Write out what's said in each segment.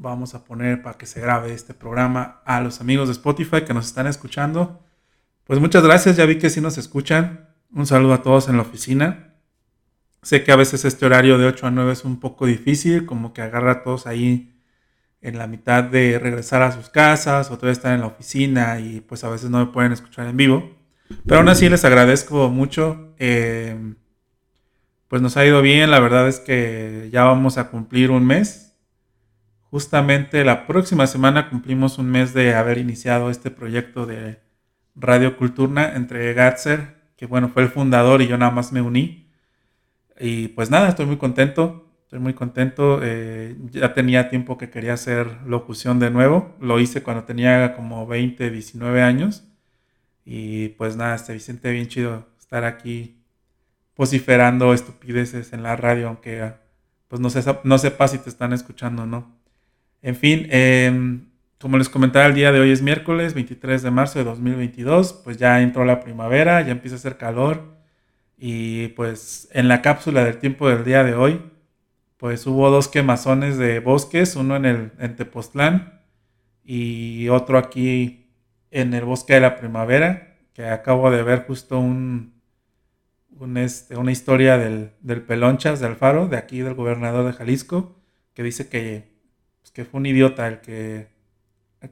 vamos a poner para que se grabe este programa a los amigos de Spotify que nos están escuchando. Pues muchas gracias, ya vi que sí nos escuchan. Un saludo a todos en la oficina. Sé que a veces este horario de 8 a 9 es un poco difícil, como que agarra a todos ahí en la mitad de regresar a sus casas o todavía están en la oficina y pues a veces no me pueden escuchar en vivo. Pero aún así les agradezco mucho. Eh, pues nos ha ido bien, la verdad es que ya vamos a cumplir un mes. Justamente la próxima semana cumplimos un mes de haber iniciado este proyecto de Radio Culturna entre Gatzer, que bueno, fue el fundador y yo nada más me uní. Y pues nada, estoy muy contento. Estoy muy contento. Eh, ya tenía tiempo que quería hacer locución de nuevo. Lo hice cuando tenía como 20, 19 años. Y pues nada, este Vicente, bien chido estar aquí vociferando estupideces en la radio, aunque pues no, sé, no sepa si te están escuchando o no. En fin, em, como les comentaba, el día de hoy es miércoles 23 de marzo de 2022. Pues ya entró la primavera, ya empieza a hacer calor. Y pues en la cápsula del tiempo del día de hoy pues hubo dos quemazones de bosques, uno en el en Tepoztlán y otro aquí en el bosque de la primavera, que acabo de ver justo un, este, una historia del, Pelonchas de Alfaro, de aquí del gobernador de Jalisco, que dice que, pues, que fue un idiota el que,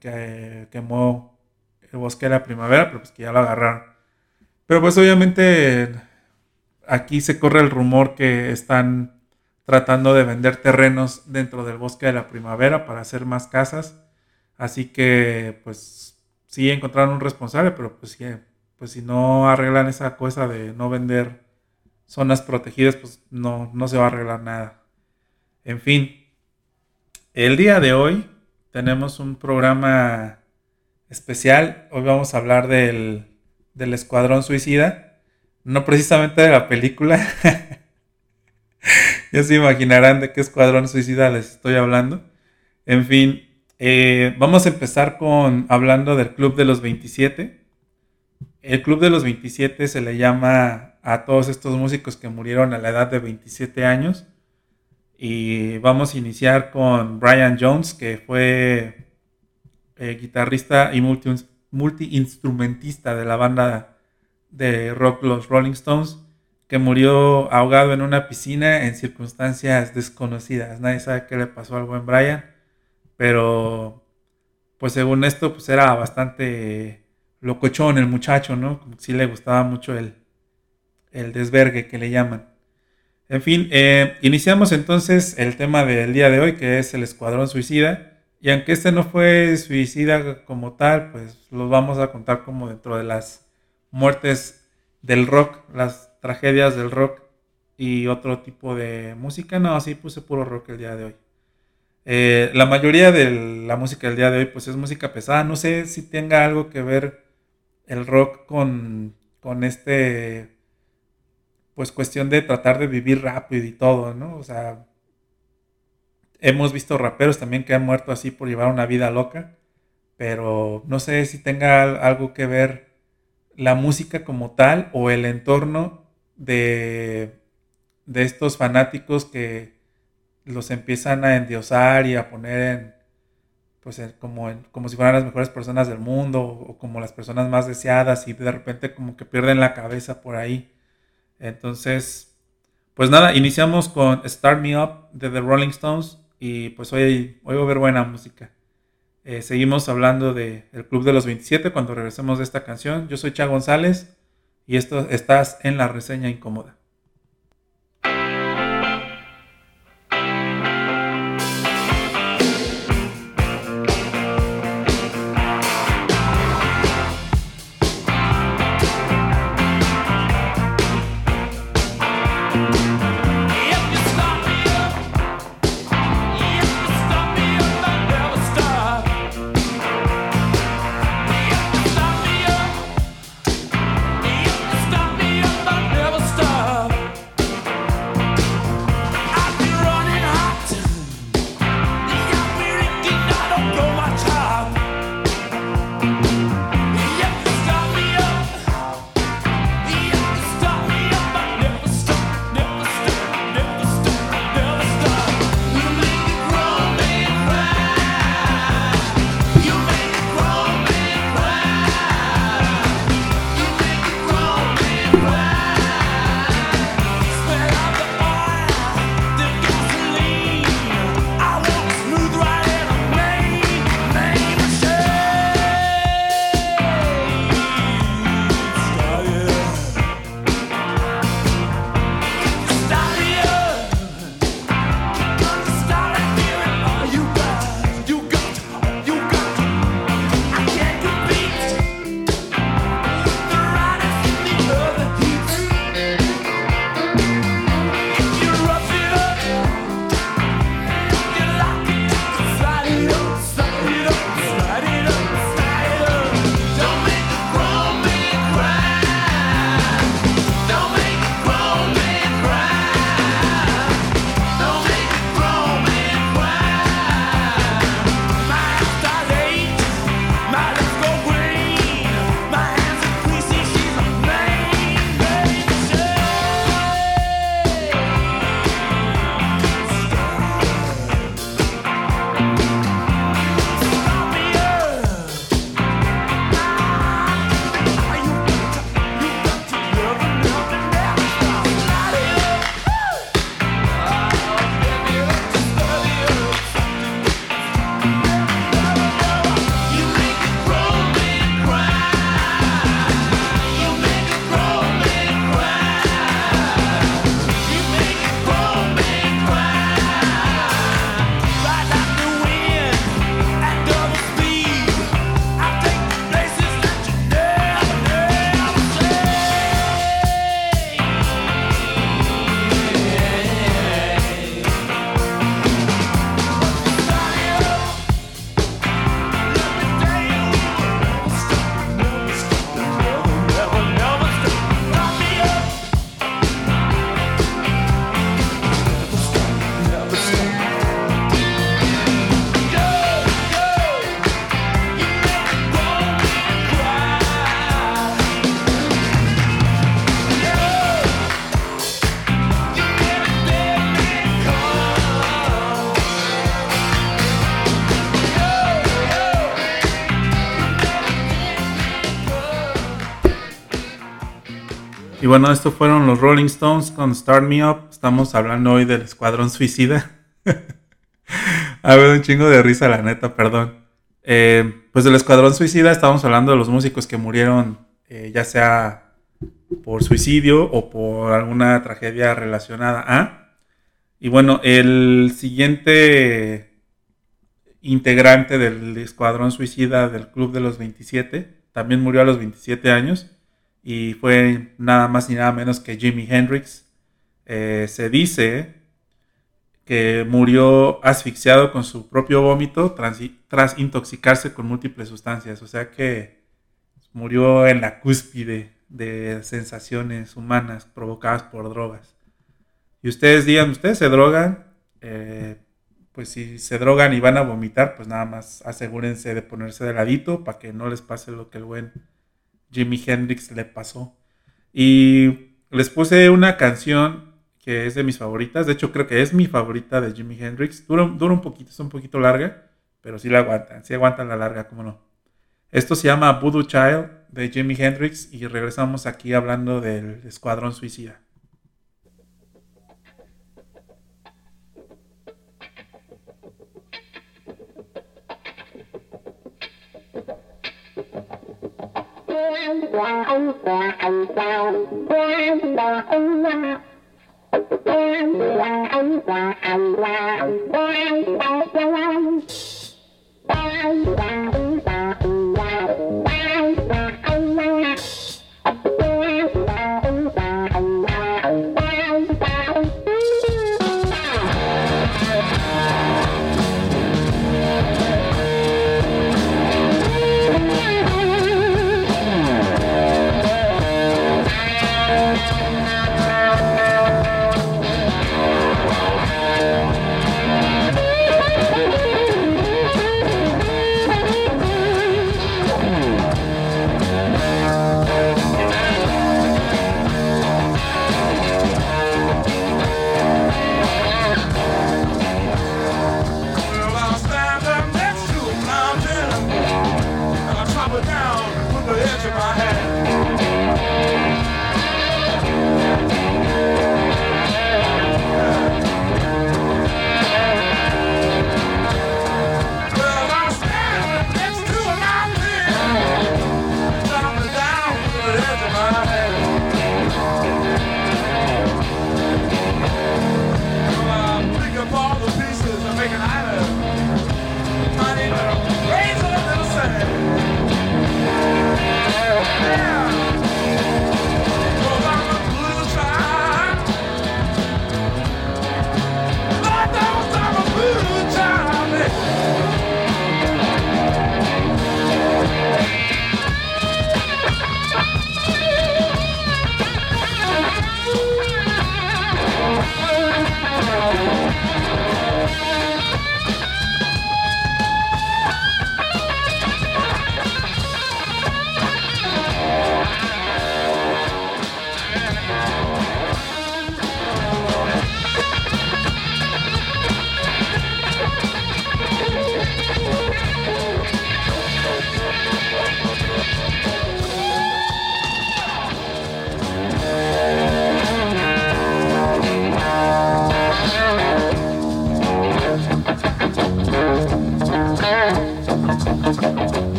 que quemó el bosque de la primavera, pero pues que ya lo agarraron. Pero pues obviamente aquí se corre el rumor que están tratando de vender terrenos dentro del bosque de la primavera para hacer más casas. Así que, pues, sí encontraron un responsable, pero pues, pues si no arreglan esa cosa de no vender zonas protegidas, pues no, no se va a arreglar nada. En fin, el día de hoy tenemos un programa especial. Hoy vamos a hablar del, del Escuadrón Suicida. No precisamente de la película. ya se imaginarán de qué escuadrón suicida les estoy hablando. En fin, eh, vamos a empezar con hablando del Club de los 27. El Club de los 27 se le llama a todos estos músicos que murieron a la edad de 27 años. Y vamos a iniciar con Brian Jones, que fue eh, guitarrista y multi-instrumentista de la banda de rock Los Rolling Stones que murió ahogado en una piscina en circunstancias desconocidas. Nadie sabe qué le pasó al buen Brian, pero pues según esto pues era bastante locochón el muchacho, ¿no? Como si le gustaba mucho el, el desvergue que le llaman. En fin, eh, iniciamos entonces el tema del día de hoy, que es el Escuadrón Suicida. Y aunque este no fue suicida como tal, pues los vamos a contar como dentro de las muertes del rock, las tragedias del rock y otro tipo de música. No, sí puse puro rock el día de hoy. Eh, la mayoría de la música del día de hoy pues es música pesada. No sé si tenga algo que ver el rock con, con este pues cuestión de tratar de vivir rápido y todo, ¿no? O sea, hemos visto raperos también que han muerto así por llevar una vida loca, pero no sé si tenga algo que ver la música como tal o el entorno de, de estos fanáticos que los empiezan a endiosar y a poner en, pues como, como si fueran las mejores personas del mundo o como las personas más deseadas y de repente como que pierden la cabeza por ahí. Entonces, pues nada, iniciamos con Start Me Up de The Rolling Stones y pues hoy, hoy va a haber buena música. Eh, seguimos hablando del Club de los 27 cuando regresemos de esta canción. Yo soy Cha González y esto estás en la reseña incómoda. Bueno, estos fueron los Rolling Stones con Start Me Up. Estamos hablando hoy del Escuadrón Suicida. A ver, un chingo de risa, la neta, perdón. Eh, pues del Escuadrón Suicida estamos hablando de los músicos que murieron, eh, ya sea por suicidio o por alguna tragedia relacionada a. Y bueno, el siguiente integrante del Escuadrón Suicida del Club de los 27 también murió a los 27 años y fue nada más ni nada menos que Jimi Hendrix. Eh, se dice que murió asfixiado con su propio vómito tras, intoxicarse con múltiples sustancias. O sea que murió en la cúspide de sensaciones humanas provocadas por drogas. Y ustedes digan, ustedes se drogan, eh, pues si se drogan y van a vomitar, pues nada más asegúrense de ponerse de ladito para que no les pase lo que el buen Jimi Hendrix le pasó. Y les puse una canción que es de mis favoritas. De hecho, creo que es mi favorita de Jimi Hendrix. Dura, un poquito, es un poquito larga, pero sí la aguantan. Sí aguantan la larga, cómo no. Esto se llama Voodoo Child de Jimi Hendrix y regresamos aquí hablando del Escuadrón Suicida. qua ông qua ông qua ông qua ông qua ông qua Bye.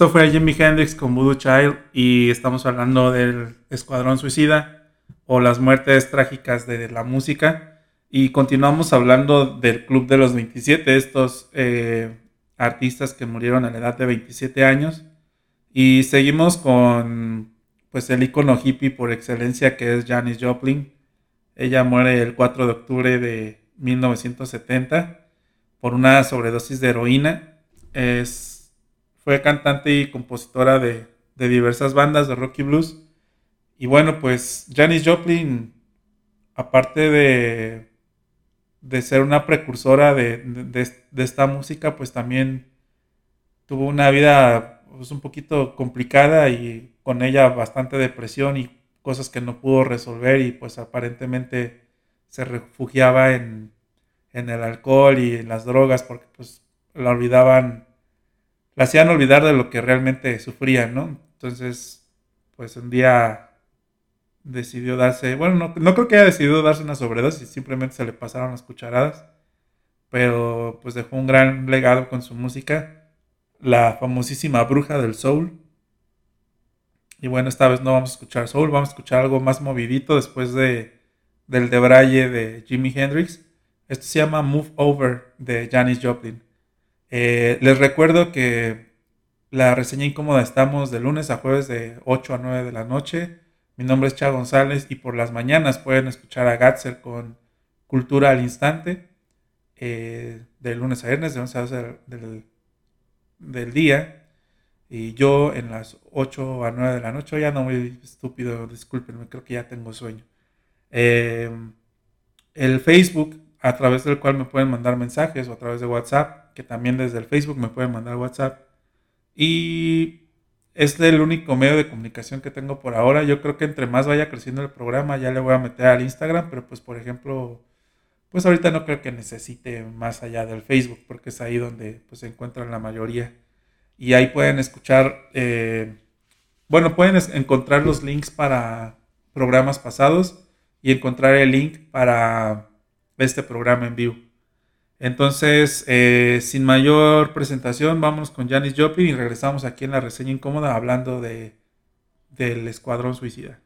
Esto fue Jimi Hendrix con Voodoo Child y estamos hablando del Escuadrón Suicida o las muertes trágicas de la música. Y continuamos hablando del Club de los 27, estos eh, artistas que murieron a la edad de 27 años. Y seguimos con pues el icono hippie por excelencia que es Janis Joplin. Ella muere el 4 de octubre de 1970 por una sobredosis de heroína. Es, fue cantante y compositora de, diversas bandas de rock y blues. Y bueno, pues Janis Joplin, aparte de, de ser una precursora de, esta música, pues también tuvo una vida pues, un poquito complicada y con ella bastante depresión y cosas que no pudo resolver y pues aparentemente se refugiaba en, en el alcohol y en las drogas porque pues la olvidaban, la hacían olvidar de lo que realmente sufrían, ¿no? Entonces, pues un día decidió darse, bueno, no, no creo que haya decidido darse una sobredosis, simplemente se le pasaron las cucharadas, pero pues dejó un gran legado con su música, la famosísima bruja del soul. Y bueno, esta vez no vamos a escuchar soul, vamos a escuchar algo más movidito después de, del debraye de Jimi Hendrix. Esto se llama Move Over de Janis Joplin. Eh, les recuerdo que la reseña incómoda estamos de lunes a jueves de 8 a 9 de la noche. Mi nombre es Chad González y por las mañanas pueden escuchar a Gatzer con Cultura al Instante. Eh, de lunes a viernes, de 11 a 12 del, del, día. Y yo en las 8 a 9 de la noche, ya no muy estúpido, discúlpenme, creo que ya tengo sueño. Eh, el Facebook a través del cual me pueden mandar mensajes o a través de WhatsApp, que también desde el Facebook me pueden mandar WhatsApp. Y es el único medio de comunicación que tengo por ahora. Yo creo que entre más vaya creciendo el programa, ya le voy a meter al Instagram, pero pues por ejemplo, pues ahorita no creo que necesite más allá del Facebook, porque es ahí donde pues, se encuentran la mayoría. Y ahí pueden escuchar, eh, bueno, pueden encontrar los links para programas pasados y encontrar el link para este programa en vivo. Entonces, eh, sin mayor presentación, vamos con Janis Joplin y regresamos aquí en la reseña incómoda hablando de, del Escuadrón Suicida.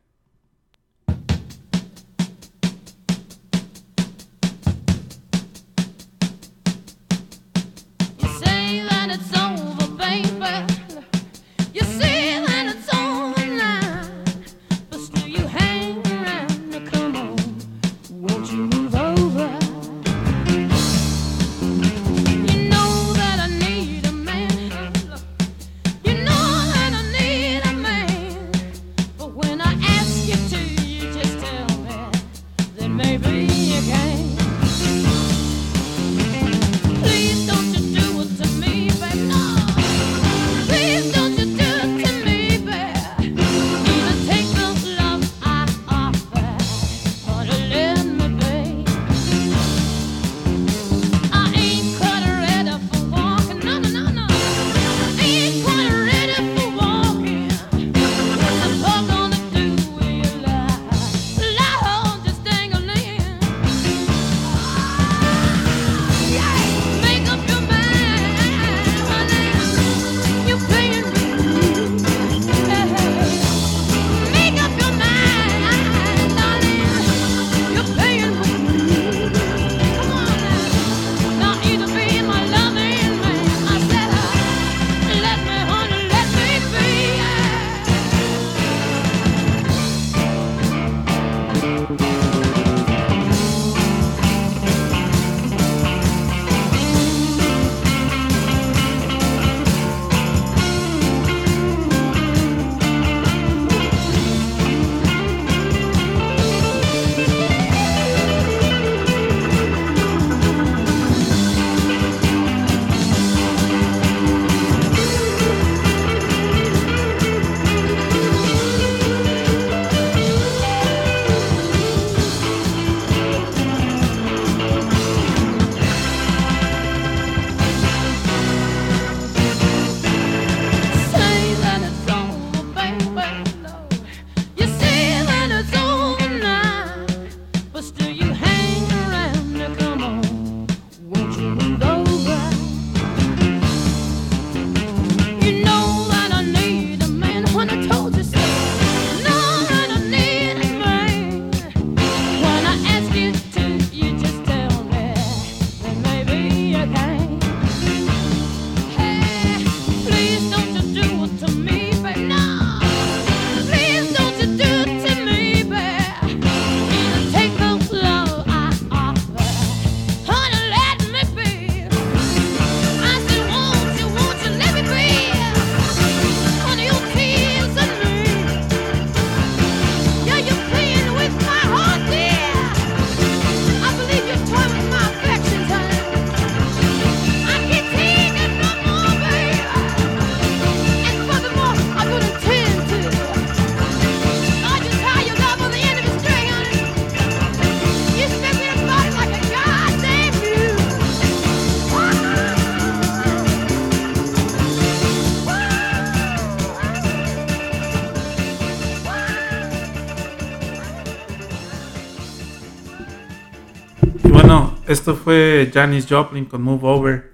Esto fue Janis Joplin con Move Over.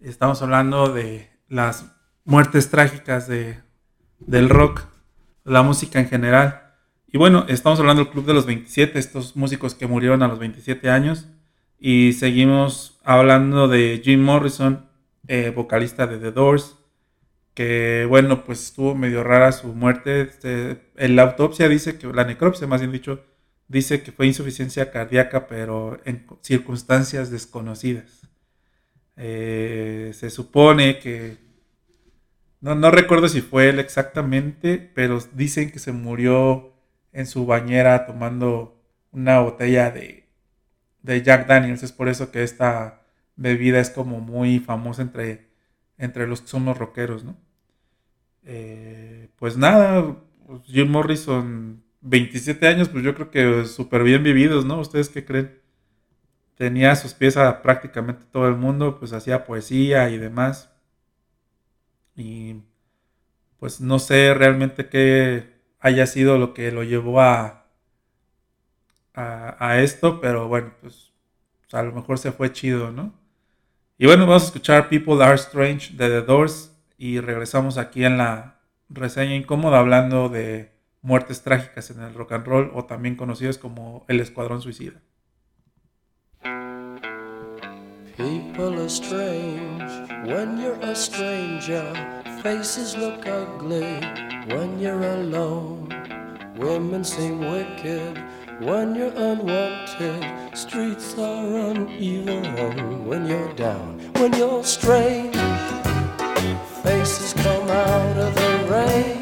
Estamos hablando de las muertes trágicas de, del rock, la música en general. Y bueno, estamos hablando del Club de los 27, estos músicos que murieron a los 27 años. Y seguimos hablando de Jim Morrison, eh, vocalista de The Doors, que bueno, pues estuvo medio rara su muerte. Este, en la autopsia dice que, la necropsia más bien dicho, dice que fue insuficiencia cardíaca, pero en circunstancias desconocidas. Eh, se supone que, no, no recuerdo si fue él exactamente, pero dicen que se murió en su bañera tomando una botella de, de Jack Daniels. Es por eso que esta bebida es como muy famosa entre, entre los que somos rockeros, ¿no? Eh, pues nada, Jim Morrison, 27 años, pues yo creo que súper bien vividos, ¿no? ¿Ustedes qué creen? Tenía sus pies a prácticamente todo el mundo, pues hacía poesía y demás. Y pues no sé realmente qué haya sido lo que lo llevó a, a, esto, pero bueno, pues a lo mejor se fue chido, ¿no? Y bueno, vamos a escuchar People Are Strange de The Doors y regresamos aquí en la reseña incómoda hablando de muertes trágicas en el rock and roll o también conocidos como el Escuadrón Suicida. People are strange when you're a stranger. Faces look ugly when you're alone. Women seem wicked when you're unwanted. Streets are uneven when you're down. When you're strange, faces come out of the rain.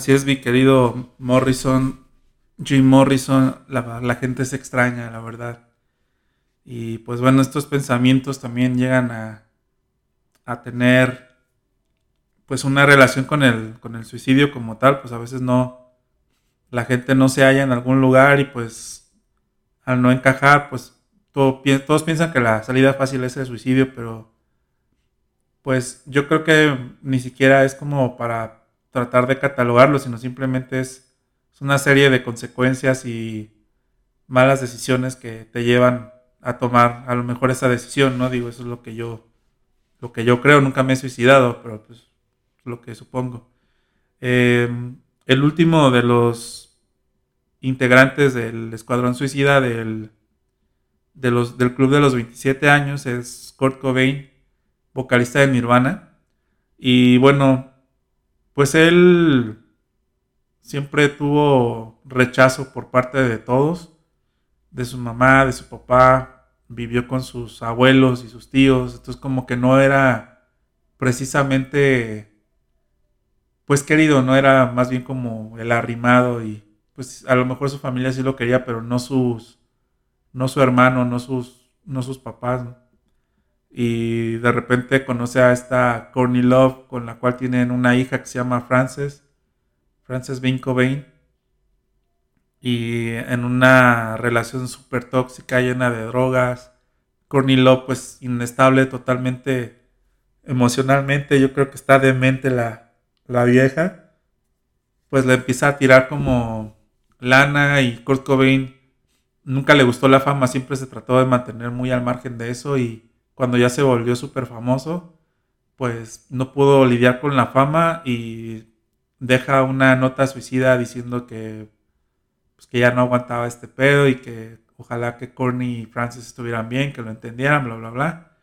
Así es, mi querido Morrison, Jim Morrison, la, gente es extraña, la verdad. Y pues bueno, estos pensamientos también llegan a, a tener pues una relación con el, con el suicidio como tal, pues a veces no, la gente no se halla en algún lugar y pues al no encajar, pues todos piensan que la salida fácil es el suicidio, pero pues yo creo que ni siquiera es como para tratar de catalogarlo, sino simplemente es, una serie de consecuencias y malas decisiones que te llevan a tomar a lo mejor esa decisión, ¿no? Digo, eso es lo que yo, lo que yo creo, nunca me he suicidado, pero pues lo que supongo. Em, el último de los integrantes del Escuadrón Suicida del, de los, del Club de los 27 años es Kurt Cobain, vocalista de Nirvana. Y bueno, pues él siempre tuvo rechazo por parte de todos, de su mamá, de su papá, vivió con sus abuelos y sus tíos, entonces como que no era precisamente pues querido, no era más bien como el arrimado y pues a lo mejor su familia sí lo quería, pero no sus no su hermano, no sus no sus papás. Y de repente conoce a esta Courtney Love, con la cual tienen una hija que se llama Frances, Frances Bean Cobain. Y en una relación súper tóxica, llena de drogas. Courtney Love, pues inestable totalmente emocionalmente. Yo creo que está demente la, la vieja. Pues le empieza a tirar como lana y Kurt Cobain nunca le gustó la fama, siempre se trató de mantener muy al margen de eso y cuando ya se volvió súper famoso, pues no pudo lidiar con la fama y deja una nota suicida diciendo que, pues, que ya no aguantaba este pedo y que ojalá que Courtney y Francis estuvieran bien, que lo entendieran, bla, bla, bla.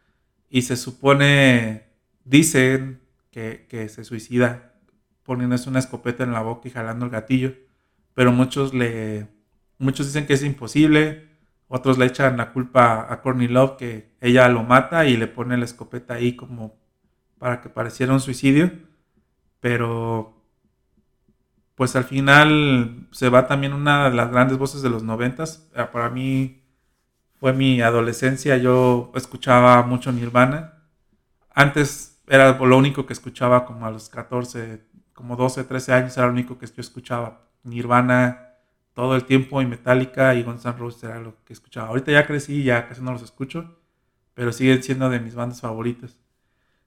Y se supone, dicen que, que se suicida poniéndose una escopeta en la boca y jalando el gatillo, pero muchos le Muchos dicen que es imposible, otros le echan la culpa a Courtney Love que ella lo mata y le pone la escopeta ahí como para que pareciera un suicidio. Pero pues al final se va también una de las grandes voces de los noventas. Ah, para mí fue mi adolescencia, yo escuchaba mucho Nirvana. Antes era lo único que escuchaba como a los 14, como 12, 13 años, era lo único que yo escuchaba. Nirvana, todo el tiempo y Metallica y Guns N' Roses era lo que escuchaba. Ahorita ya crecí, ya casi no los escucho, pero siguen siendo de mis bandas favoritas.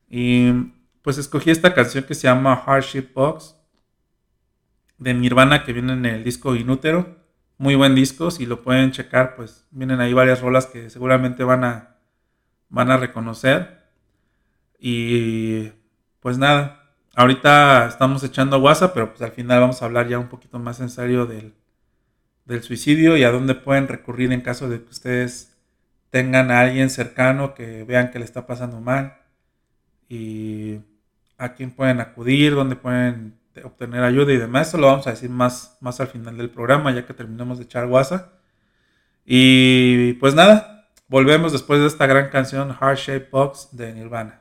Y pues escogí esta canción que se llama Hardship Box de Nirvana que viene en el disco Inútero. Muy buen disco, si lo pueden checar, pues vienen ahí varias rolas que seguramente van a, van a reconocer. Y pues nada, ahorita estamos echando WhatsApp, pero pues al final vamos a hablar ya un poquito más en serio del, del suicidio y a dónde pueden recurrir en caso de que ustedes tengan a alguien cercano que vean que le está pasando mal y a quién pueden acudir, dónde pueden obtener ayuda y demás. Eso lo vamos a decir más, más al final del programa, ya que terminamos de echar WhatsApp. Y pues nada, volvemos después de esta gran canción Heart Shape Box de Nirvana.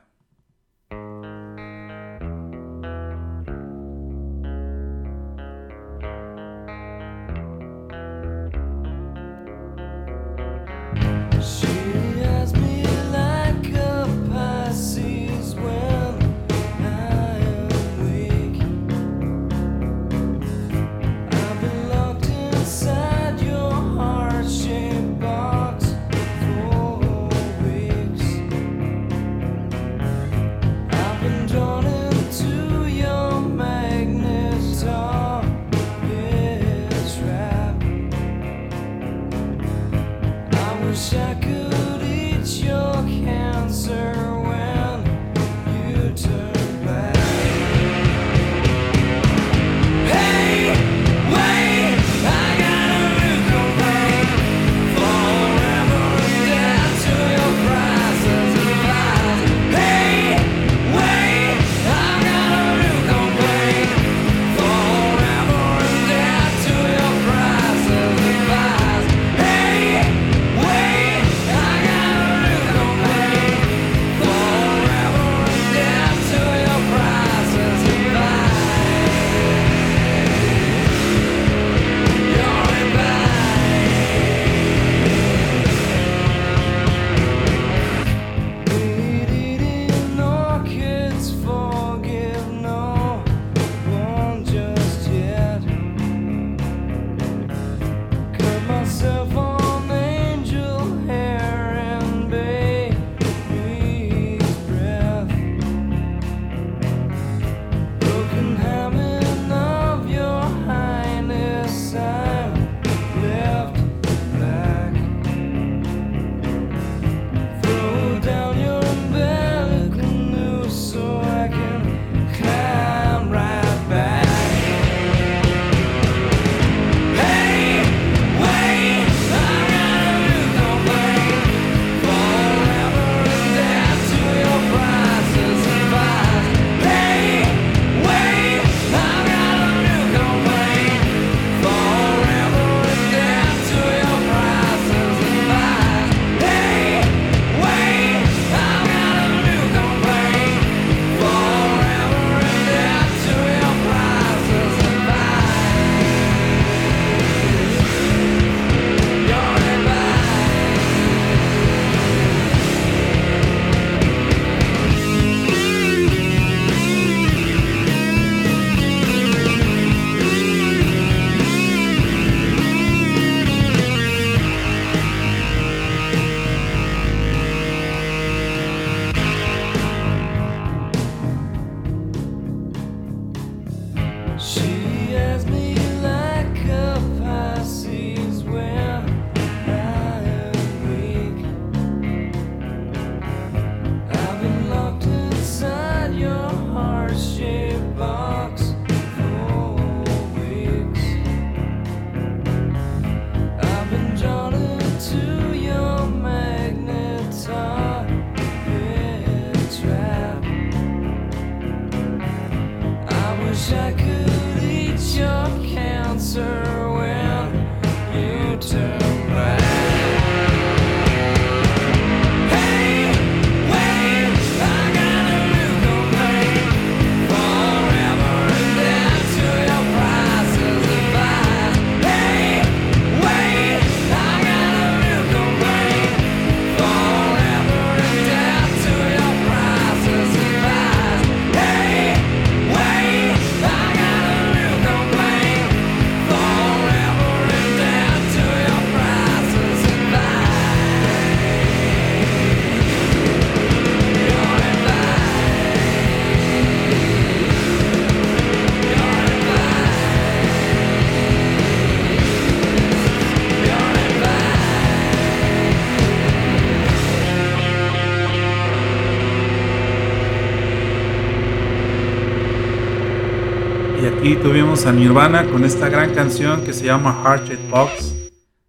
Tuvimos a Nirvana con esta gran canción que se llama Heart Box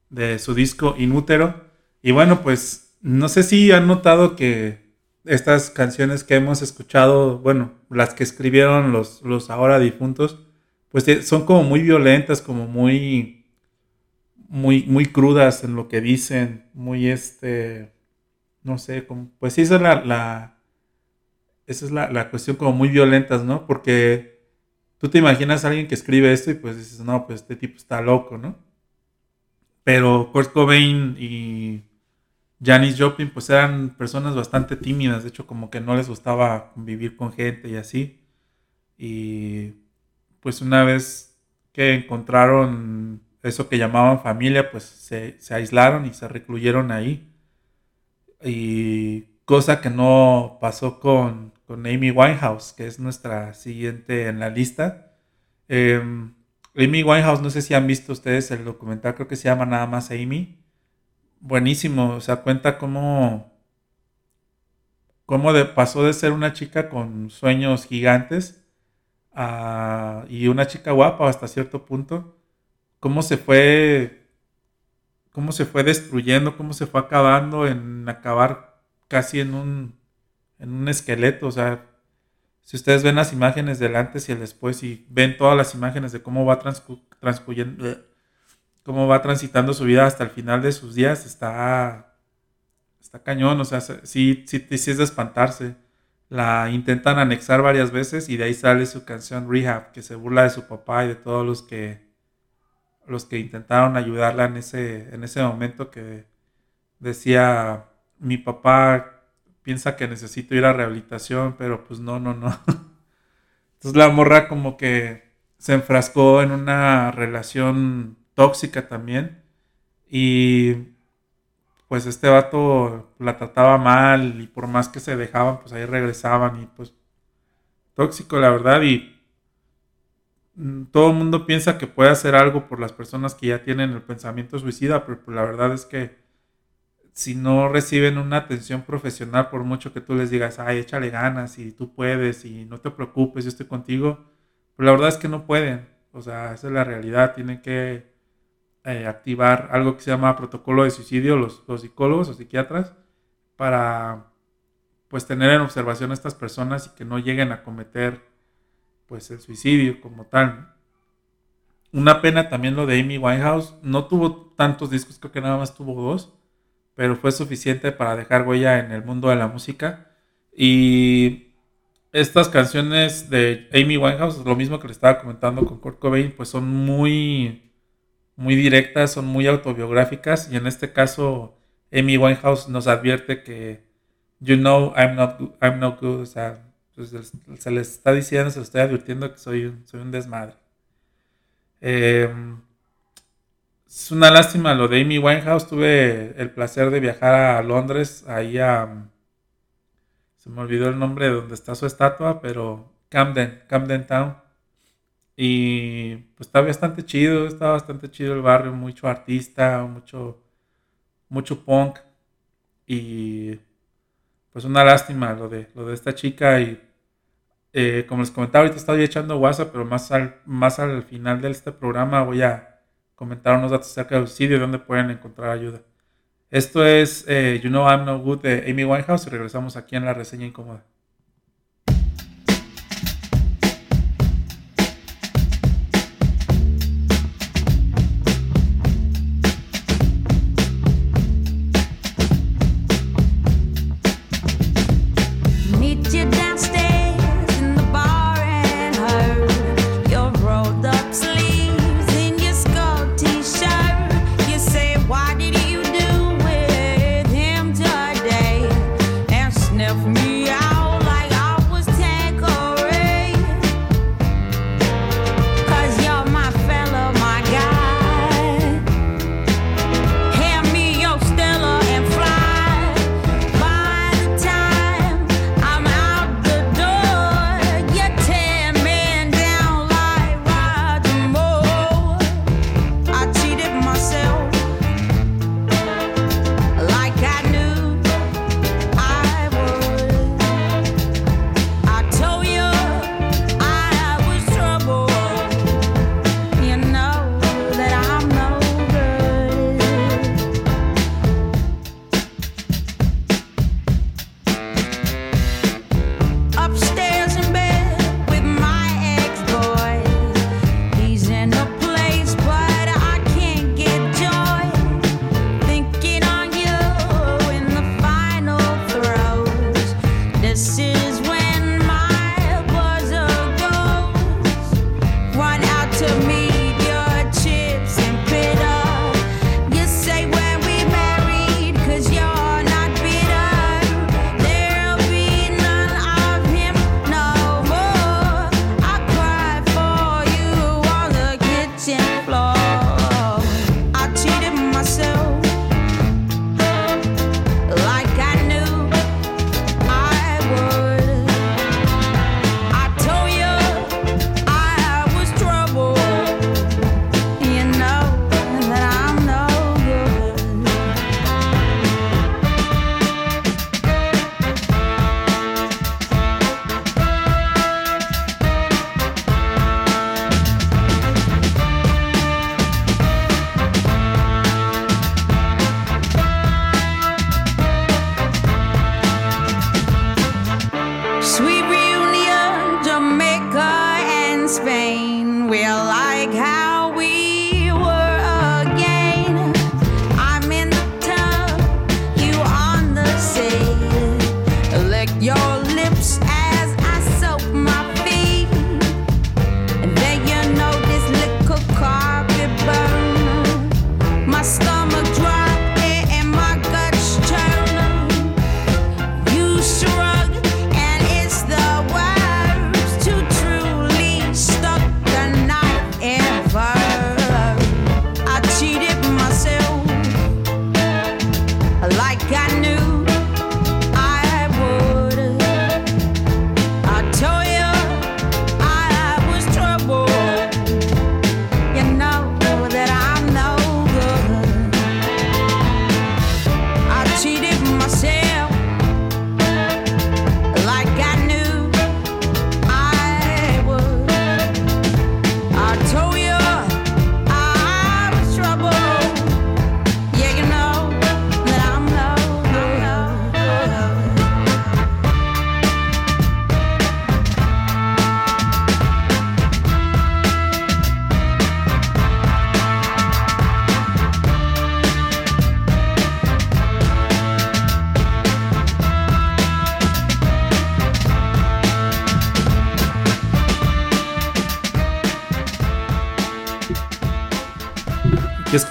de su disco Inútero. Y bueno, pues no sé si han notado que estas canciones que hemos escuchado, bueno, las que escribieron los, los ahora difuntos, pues son como muy violentas, como muy, muy, muy crudas en lo que dicen, muy este, no sé, como, pues sí, esa es la, la esa es la, la cuestión como muy violentas, ¿no? Porque tú te imaginas a alguien que escribe esto y pues dices, no, pues este tipo está loco, ¿no? Pero Kurt Cobain y Janis Joplin pues eran personas bastante tímidas, de hecho como que no les gustaba convivir con gente y así. Y pues una vez que encontraron eso que llamaban familia, pues se, se aislaron y se recluyeron ahí. Y cosa que no pasó con con Amy Winehouse, que es nuestra siguiente en la lista. Em, Amy Winehouse, no sé si han visto ustedes el documental, creo que se llama nada más Amy. Buenísimo, o sea, cuenta cómo, cómo pasó de ser una chica con sueños gigantes y una chica guapa hasta cierto punto, cómo se fue, cómo se fue destruyendo, cómo se fue acabando en acabar casi en un en un esqueleto, o sea, si ustedes ven las imágenes del antes y el después y ven todas las imágenes de cómo va transcurriendo, eh, cómo va transitando su vida hasta el final de sus días, está, está cañón, o sea, sí, sí, sí es de espantarse. La intentan anexar varias veces y de ahí sale su canción Rehab, que se burla de su papá y de todos los que los que intentaron ayudarla en ese, en ese momento que decía mi papá piensa que necesito ir a rehabilitación, pero pues no, no, no. Entonces la morra como que se enfrascó en una relación tóxica también y pues este vato la trataba mal y por más que se dejaban, pues ahí regresaban y pues tóxico la verdad y todo el mundo piensa que puede hacer algo por las personas que ya tienen el pensamiento suicida, pero pues la verdad es que si no reciben una atención profesional, por mucho que tú les digas, ay, échale ganas y tú puedes y no te preocupes, yo estoy contigo, pues la verdad es que no pueden. O sea, esa es la realidad. Tienen que eh, activar algo que se llama protocolo de suicidio, los, los psicólogos o psiquiatras, para pues tener en observación a estas personas y que no lleguen a cometer pues el suicidio como tal. Una pena también lo de Amy Winehouse. No tuvo tantos discos, creo que nada más tuvo dos pero fue suficiente para dejar huella en el mundo de la música. Y estas canciones de Amy Winehouse, lo mismo que le estaba comentando con Kurt Cobain, pues son muy, muy directas, son muy autobiográficas. Y en este caso, Amy Winehouse nos advierte que, you know, I'm not, I'm not good. O sea, pues, se les está diciendo, se les estoy advirtiendo que soy un, soy un desmadre. Eh, es una lástima lo de Amy Winehouse. Tuve el placer de viajar a Londres, ahí a... Se me olvidó el nombre de donde está su estatua, pero Camden, Camden Town. Y pues está bastante chido, está bastante chido el barrio, mucho artista, mucho, mucho punk. Y pues una lástima lo de, lo de esta chica y Eh, como les comentaba, ahorita estoy echando WhatsApp, pero más al, más al final de este programa voy a comentar unos datos acerca del suicidio y dónde pueden encontrar ayuda. Esto es eh, You Know I'm No Good de Amy Winehouse y regresamos aquí en la reseña incómoda.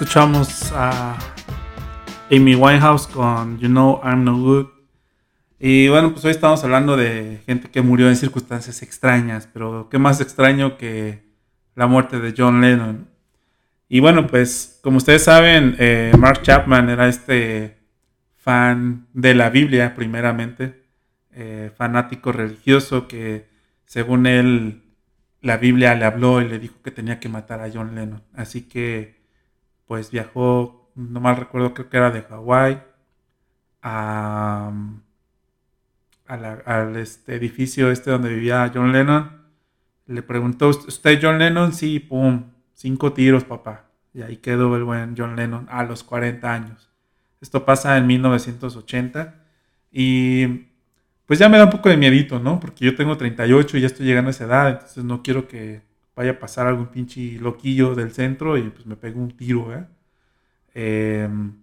Escuchamos a Amy Winehouse con You Know I'm No Good. Y bueno, pues hoy estamos hablando de gente que murió en circunstancias extrañas, pero qué más extraño que la muerte de John Lennon. Y bueno, pues como ustedes saben, eh, Mark Chapman era este fan de la Biblia primeramente, eh, fanático religioso que según él la Biblia le habló y le dijo que tenía que matar a John Lennon. Así que pues viajó, no mal recuerdo, creo que era de Hawái a, al este edificio este donde vivía John Lennon. Le preguntó, ¿usted John Lennon? Sí, pum, cinco tiros, papá. Y ahí quedó el buen John Lennon a los 40 años. Esto pasa en 1980 y pues ya me da un poco de miedito, ¿no? Porque yo tengo 38 y ya estoy llegando a esa edad, entonces no quiero que vaya a pasar algún pinche loquillo del centro y pues me pegue un tiro, ¿eh? Em,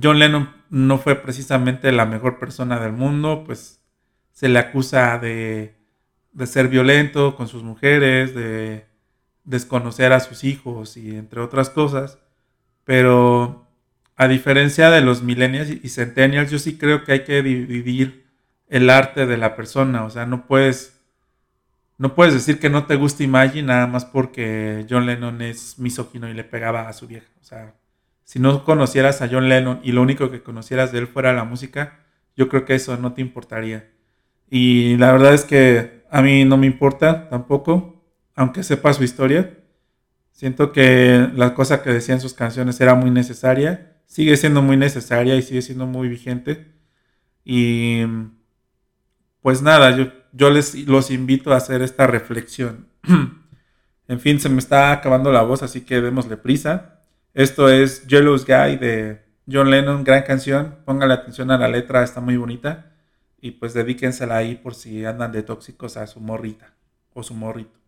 John Lennon no fue precisamente la mejor persona del mundo, pues se le acusa de, de ser violento con sus mujeres, de desconocer a sus hijos y entre otras cosas, pero a diferencia de los millennials y centennials, yo sí creo que hay que dividir el arte de la persona, o sea, no puedes no puedes decir que no te gusta Imagine nada más porque John Lennon es misógino y le pegaba a su vieja, o sea, si no conocieras a John Lennon y lo único que conocieras de él fuera la música, yo creo que eso no te importaría. Y la verdad es que a mí no me importa tampoco, aunque sepa su historia. Siento que la cosa que decía en sus canciones era muy necesaria, sigue siendo muy necesaria y sigue siendo muy vigente. Y pues nada, yo, yo les los invito a hacer esta reflexión. en fin, se me está acabando la voz, así que démosle prisa. Esto es Jealous Guy de John Lennon, gran canción. Póngale atención a la letra, está muy bonita. Y pues dedíquensela ahí por si andan de tóxicos a su morrita o su morrito.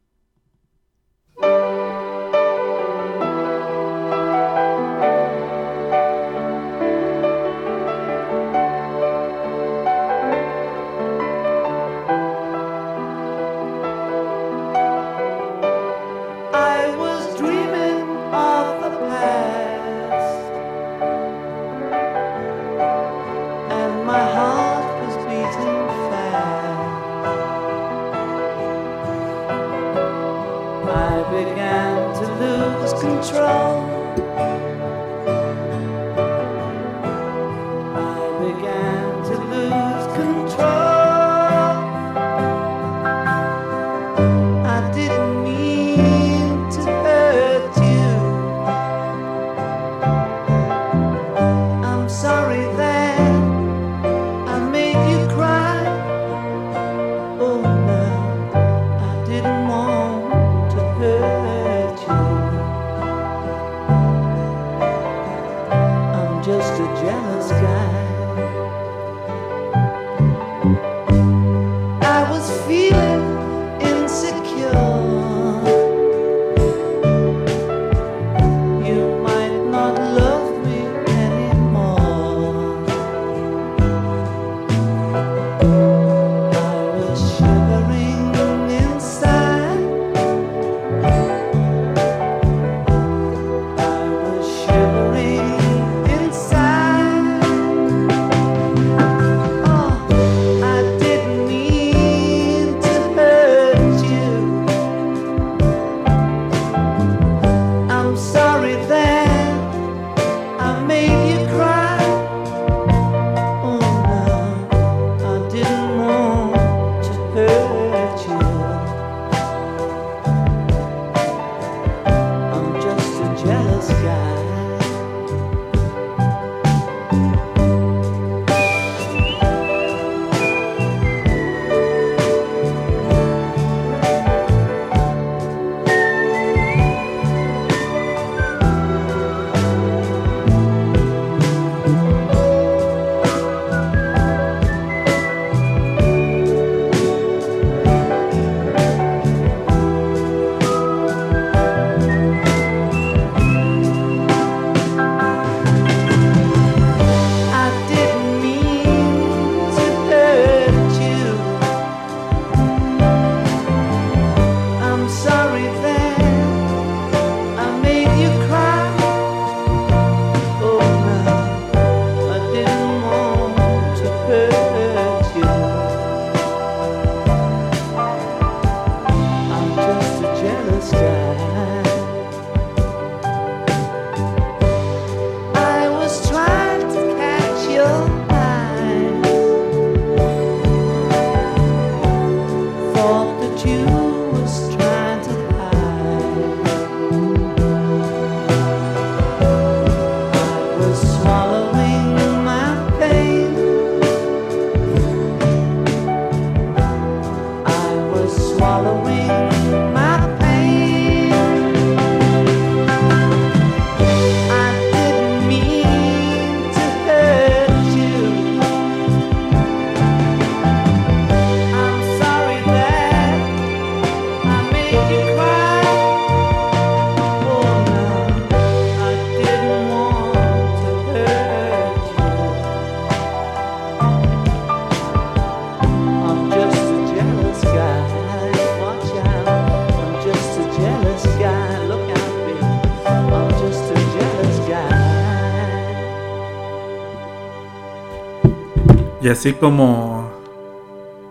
Y así como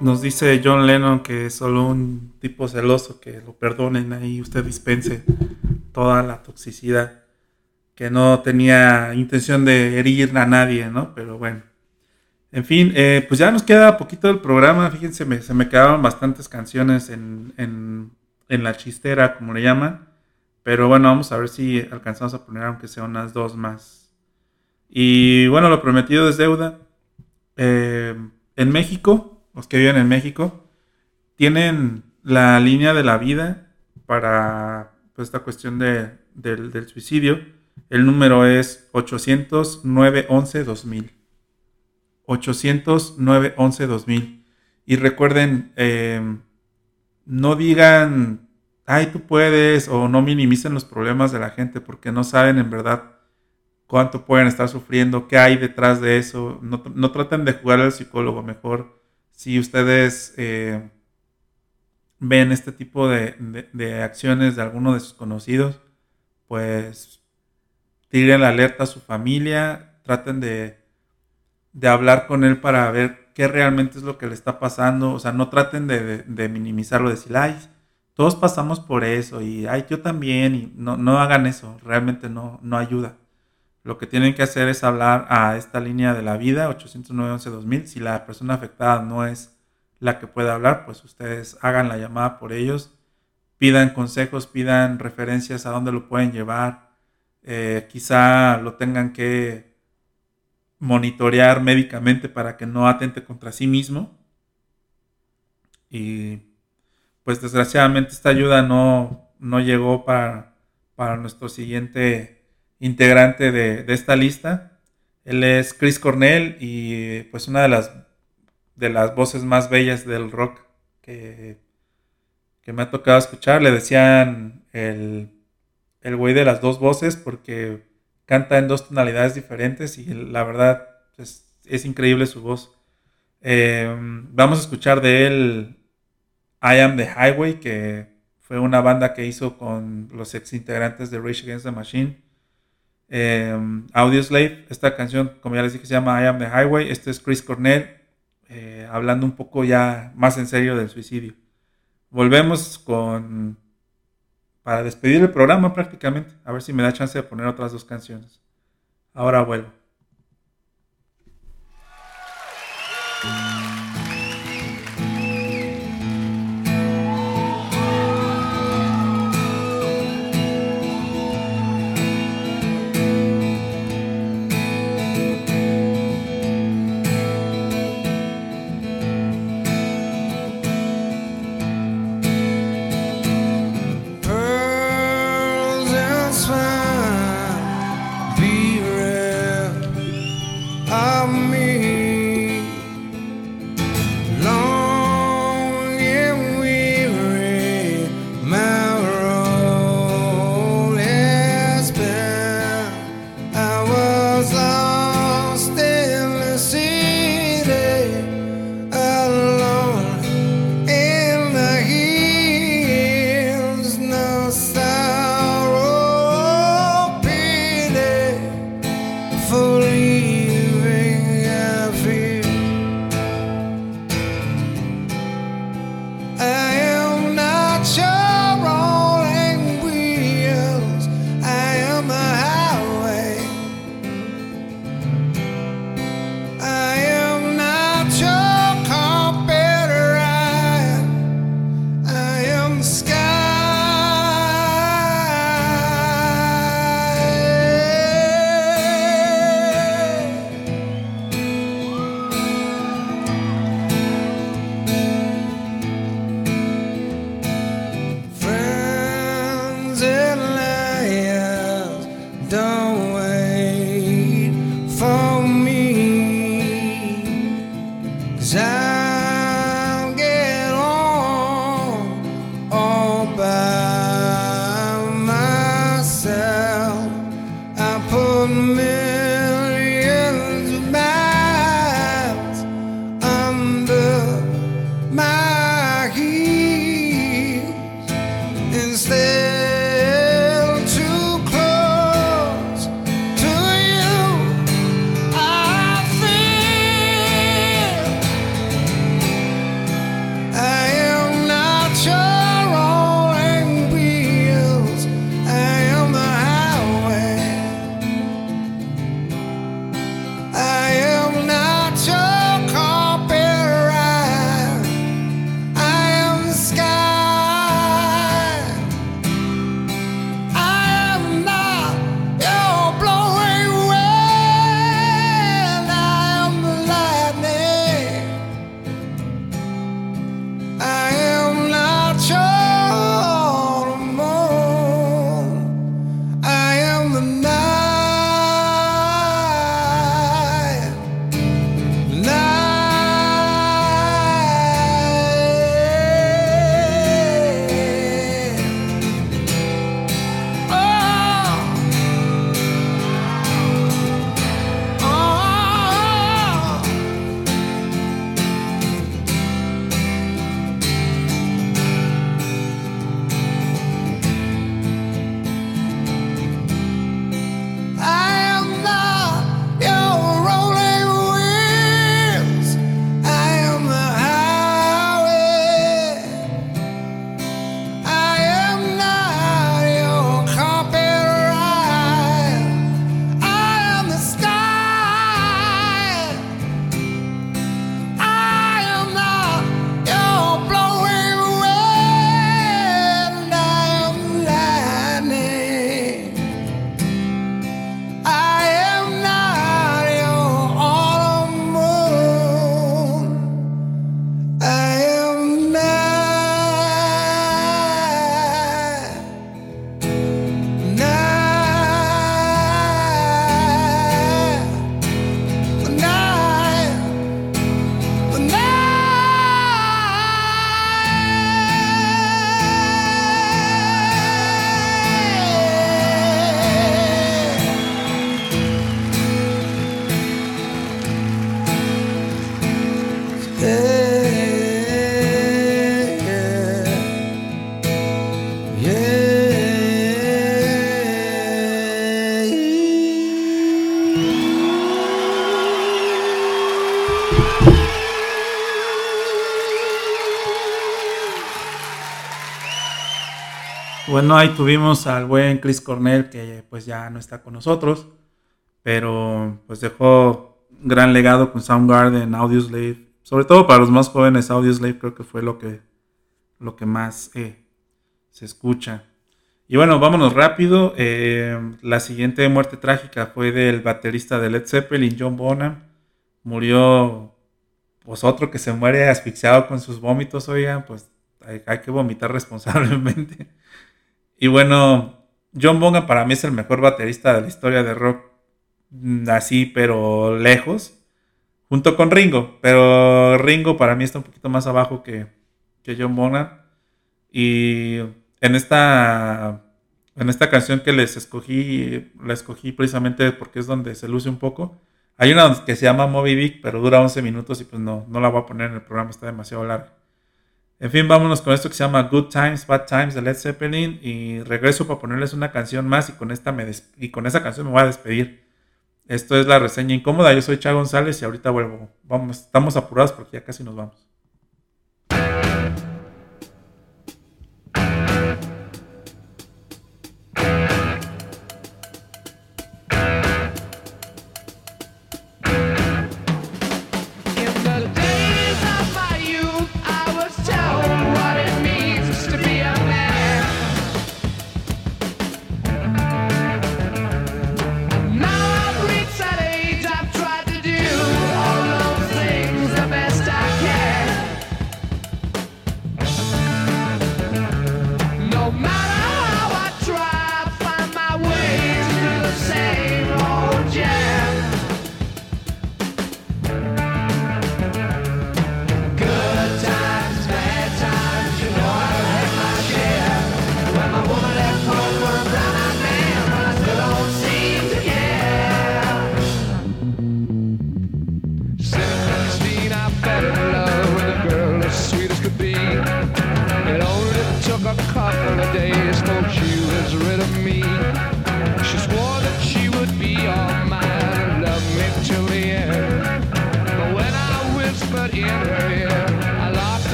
nos dice John Lennon que es solo un tipo celoso, que lo perdonen ahí, usted dispense toda la toxicidad, que no tenía intención de herir a nadie, ¿no? Pero bueno. En fin, eh, pues ya nos queda poquito del programa, fíjense, se me quedaban bastantes canciones en, en, en la chistera, como le llaman. Pero bueno, vamos a ver si alcanzamos a poner aunque sea unas dos más. Y bueno, lo prometido es deuda. Eh, en México, los que viven en México, tienen la línea de la vida para pues, esta cuestión de, del, suicidio. El número es 800-911-2000. 800-911-2000. Y recuerden, eh, no digan, ay, tú puedes, o no minimicen los problemas de la gente porque no saben en verdad cuánto pueden estar sufriendo, qué hay detrás de eso. No, traten de jugar al psicólogo, mejor si ustedes eh, ven este tipo de, acciones de alguno de sus conocidos, pues tiren la alerta a su familia, traten de, de, hablar con él para ver qué realmente es lo que le está pasando. O sea, no traten de, de minimizarlo, decir, ay, todos pasamos por eso y ay, yo también, y no, no hagan eso, realmente no, no ayuda. Lo que tienen que hacer es hablar a esta línea de la vida, 809-11-2000. Si la persona afectada no es la que puede hablar, pues ustedes hagan la llamada por ellos, pidan consejos, pidan referencias a dónde lo pueden llevar. Eh, quizá lo tengan que monitorear médicamente para que no atente contra sí mismo. Y pues desgraciadamente esta ayuda no, no llegó para, para nuestro siguiente integrante de, esta lista. Él es Chris Cornell y pues una de las, de las voces más bellas del rock que, que me ha tocado escuchar. Le decían el, el güey de las dos voces porque canta en dos tonalidades diferentes y la verdad pues, es increíble su voz. Eh, vamos a escuchar de él I Am the Highway, que fue una banda que hizo con los ex integrantes de Rage Against the Machine. Eh, Audio Slave, esta canción, como ya les dije, se llama I Am the Highway. Este es Chris Cornell, eh, hablando un poco ya más en serio del suicidio. Volvemos con. para despedir el programa prácticamente. A ver si me da chance de poner otras dos canciones. Ahora vuelvo. Bueno, ahí tuvimos al buen Chris Cornell que pues ya no está con nosotros, pero pues dejó gran legado con Soundgarden, Audioslave, sobre todo para los más jóvenes Audioslave creo que fue lo que, lo que más eh, se escucha. Y bueno, vámonos rápido. Eh, la siguiente muerte trágica fue del baterista de Led Zeppelin, John Bonham. Murió, pues otro que se muere asfixiado con sus vómitos, oigan, pues hay, hay que vomitar responsablemente. Y bueno, John Bonham para mí es el mejor baterista de la historia de rock, mm, así, pero lejos, junto con Ringo. Pero Ringo para mí está un poquito más abajo que, que John Bonham. Y en esta, en esta canción que les escogí, la escogí precisamente porque es donde se luce un poco. Hay una que se llama Moby Dick, pero dura 11 minutos y pues no, no la voy a poner en el programa, está demasiado larga. En fin, vámonos con esto que se llama Good Times, Bad Times de Led Zeppelin y regreso para ponerles una canción más y con esta me y con esa canción me voy a despedir. Esto es la reseña incómoda. Yo soy Cha González y ahorita vuelvo. Vamos, estamos apurados porque ya casi nos vamos.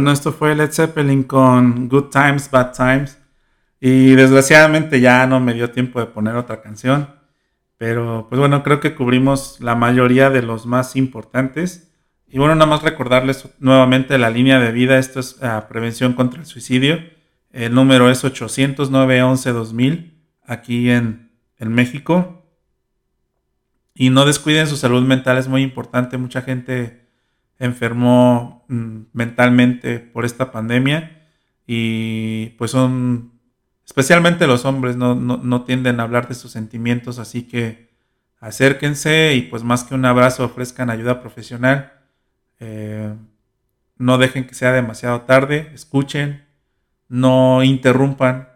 Bueno, esto fue Led Zeppelin con Good Times, Bad Times. Y desgraciadamente ya no me dio tiempo de poner otra canción. Pero pues bueno, creo que cubrimos la mayoría de los más importantes. Y bueno, nada más recordarles nuevamente la línea de vida. Esto es ah, prevención contra el suicidio. El número es 800-911-2000 aquí en, en México. Y no descuiden su salud mental, es muy importante. Mucha gente enfermó mentalmente por esta pandemia y pues son, especialmente los hombres, no, tienden a hablar de sus sentimientos, así que acérquense y pues más que un abrazo ofrezcan ayuda profesional. Eh, no dejen que sea demasiado tarde, escuchen, no interrumpan,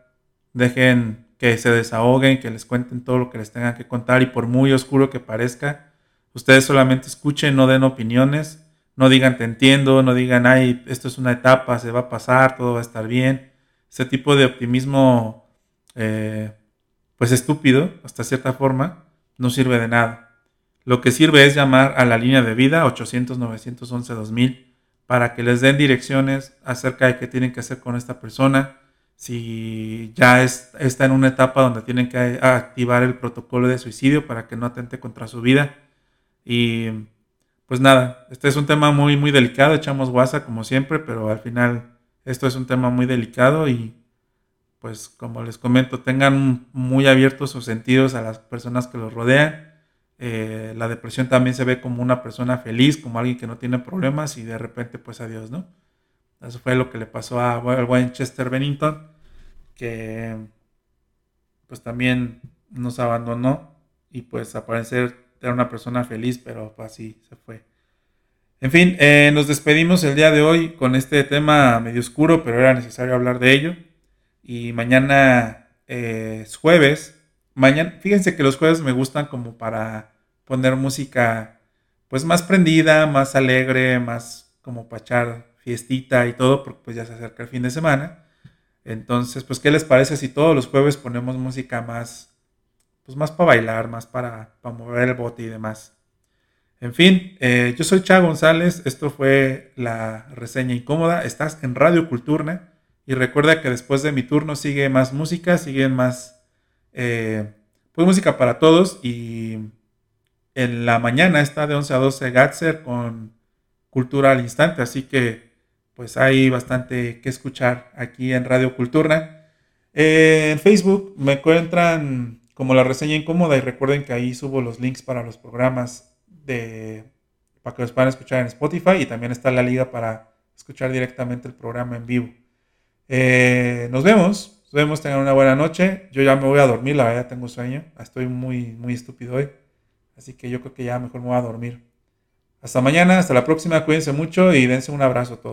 dejen que se desahoguen, que les cuenten todo lo que les tengan que contar y por muy oscuro que parezca, ustedes solamente escuchen, no den opiniones no digan te entiendo, no digan, ay, esto es una etapa, se va a pasar, todo va a estar bien. Ese tipo de optimismo, eh, pues estúpido, hasta cierta forma, no sirve de nada. Lo que sirve es llamar a la línea de vida 800-911-2000 para que les den direcciones acerca de qué tienen que hacer con esta persona, si ya está en una etapa donde tienen que activar el protocolo de suicidio para que no atente contra su vida. Y pues nada, este es un tema muy, muy delicado, echamos guasa como siempre, pero al final esto es un tema muy delicado y pues como les comento, tengan muy abiertos sus sentidos a las personas que los rodean. Eh, la depresión también se ve como una persona feliz, como alguien que no tiene problemas y de repente pues adiós, ¿no? Eso fue lo que le pasó a Winchester Bennington, que pues también nos abandonó y pues a parecer era una persona feliz, pero pues así se fue. En fin, eh, nos despedimos el día de hoy con este tema medio oscuro, pero era necesario hablar de ello. Y mañana eh, es jueves. Mañana, fíjense que los jueves me gustan como para poner música pues más prendida, más alegre, más como para echar fiestita y todo, porque pues ya se acerca el fin de semana. Entonces, pues, ¿qué les parece si todos los jueves ponemos música más, pues más para bailar, más para, para mover el bote y demás? En fin, eh, yo soy Cha González, esto fue la reseña incómoda, estás en Radio Culturna y recuerda que después de mi turno sigue más música, siguen más, eh, pues música para todos y en la mañana está de 11 a 12 Gatzer con Cultura al Instante, así que pues hay bastante que escuchar aquí en Radio Cultura. Eh, en Facebook me encuentran como la reseña incómoda y recuerden que ahí subo los links para los programas de para que los puedan escuchar en Spotify y también está la liga para escuchar directamente el programa en vivo. Eh, nos vemos, nos vemos, tengan una buena noche. Yo ya me voy a dormir, la verdad tengo sueño, estoy muy, muy estúpido hoy, así que yo creo que ya mejor me voy a dormir. Hasta mañana, hasta la próxima, cuídense mucho y dense un abrazo a todos.